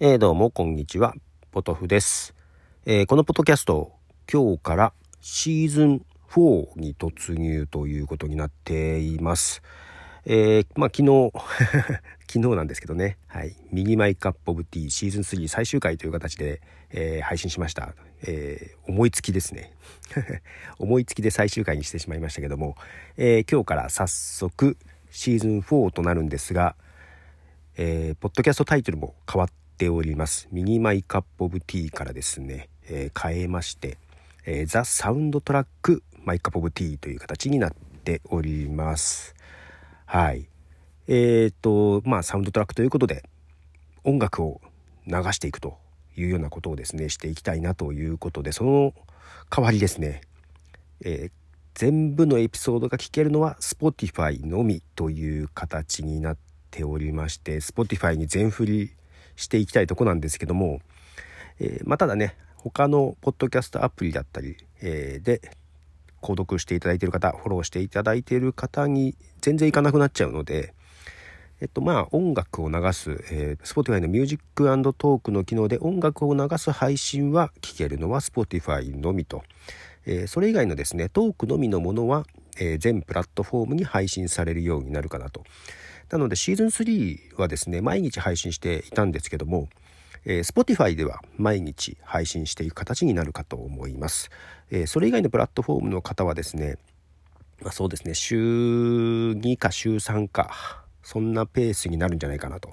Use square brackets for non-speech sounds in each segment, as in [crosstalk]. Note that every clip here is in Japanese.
えー、どうもこんにちは。ポトフです、えー、このポッドキャスト今日からシーズン4に突入ということになっています。えー、まあ昨日 [laughs] 昨日なんですけどね、はい、右マイカップオブティーシーズン3最終回という形で、えー、配信しました、えー、思いつきですね。[laughs] 思いつきで最終回にしてしまいましたけども、え今日から早速シーズン4となるんですが、えポッドキャストタイトルも変わっております。ミニ my cup of tea からですね、えー、変えまして、えー、 The Soundtrack My Cup of Tea という形になっております。はい。えーとまあサウンドトラックということで音楽を流していくというようなことをですねしていきたいなということでその代わりですね、えー、全部のエピソードが聞けるのは Spotify のみという形になっておりまして Spotify に全振りしていきたいとこなんですけども、えー、まあ、ただね他のポッドキャストアプリだったり、えー、で購読していただいている方フォローしていただいている方に全然いかなくなっちゃうのでえっとまあ音楽を流す、えー、Spotify の Music Talk の機能で音楽を流す配信は聞けるのは Spotify のみと、えー、それ以外のですねトークのみのものは、えー、全プラットフォームに配信されるようになるかなと。なのでシーズン3はですね、毎日配信していたんですけども、えー、Spotify では毎日配信していく形になるかと思います。えー、それ以外のプラットフォームの方はですね、まあ、そうですね、週2か週3か、そんなペースになるんじゃないかなと。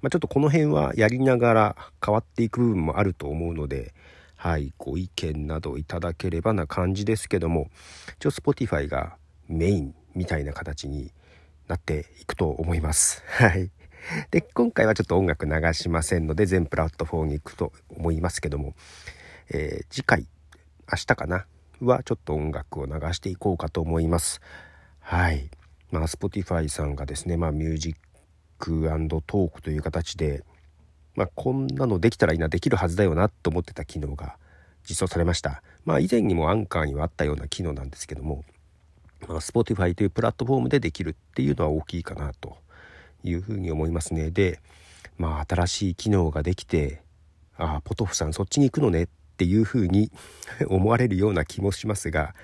まあ、ちょっとこの辺はやりながら変わっていく部分もあると思うので、はい、ご意見などいただければな感じですけども、一応 Spotify がメインみたいな形になっていくと思います。はい。で、今回はちょっと音楽流しませんので、全プラットフォームに行くと思いますけども、えー、次回、明日かな、はちょっと音楽を流していこうかと思います。はい。まあ、Spotify さんがですね、まあ、ミュージックトークという形で、まあ、こんなのできたらいいな、できるはずだよなと思ってた機能が実装されました。まあ、以前にもアンカーにはあったような機能なんですけども、まあ、Spotify というプラットフォームでできるっていうのは大きいかなというふうに思いますね。で、まあ、新しい機能ができて、ああ、ポトフさんそっちに行くのねっていうふうに [laughs] 思われるような気もしますが、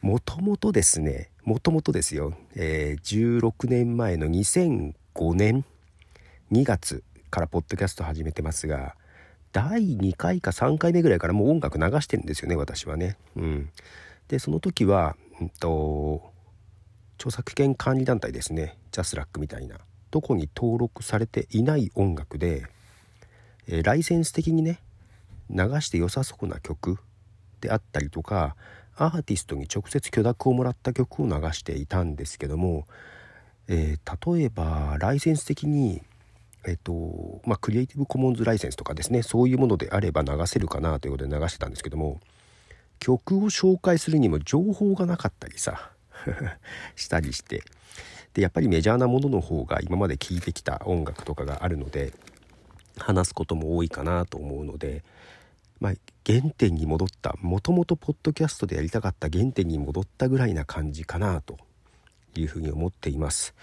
もともとですね、もともとですよ、えー、16年前の2005年2月からポッドキャスト始めてますが、第2回か3回目ぐらいからもう音楽流してるんですよね、私はね。うん。で、その時は、うんと著作権管理団体ですね。ジャスラックみたいな。どこに登録されていない音楽で、えー、ライセンス的にね流して良さそうな曲であったりとかアーティストに直接許諾をもらった曲を流していたんですけども、えー、例えばライセンス的にえっとまあクリエイティブコモンズライセンスとかですねそういうものであれば流せるかなということで流してたんですけども曲を紹介するにも情報がなかったりさ [laughs] したりしてでやっぱりメジャーなものの方が今まで聴いてきた音楽とかがあるので話すことも多いかなと思うので、まあ、原点に戻ったもともとポッドキャストでやりたかった原点に戻ったぐらいな感じかなというふうに思っています。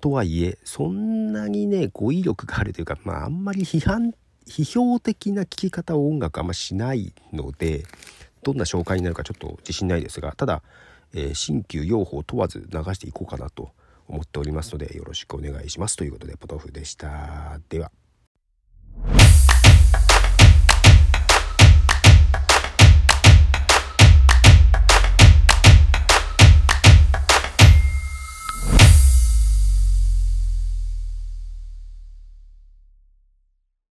とはいえそんなにね語彙力があるというか、まあ、あんまり批判批評的な聴き方を音楽あんましないのでどんな紹介になるかちょっと自信ないですがただ、えー、新旧用法問わず流していこうかなと思っておりますのでよろしくお願いしますということでポトフでした。では。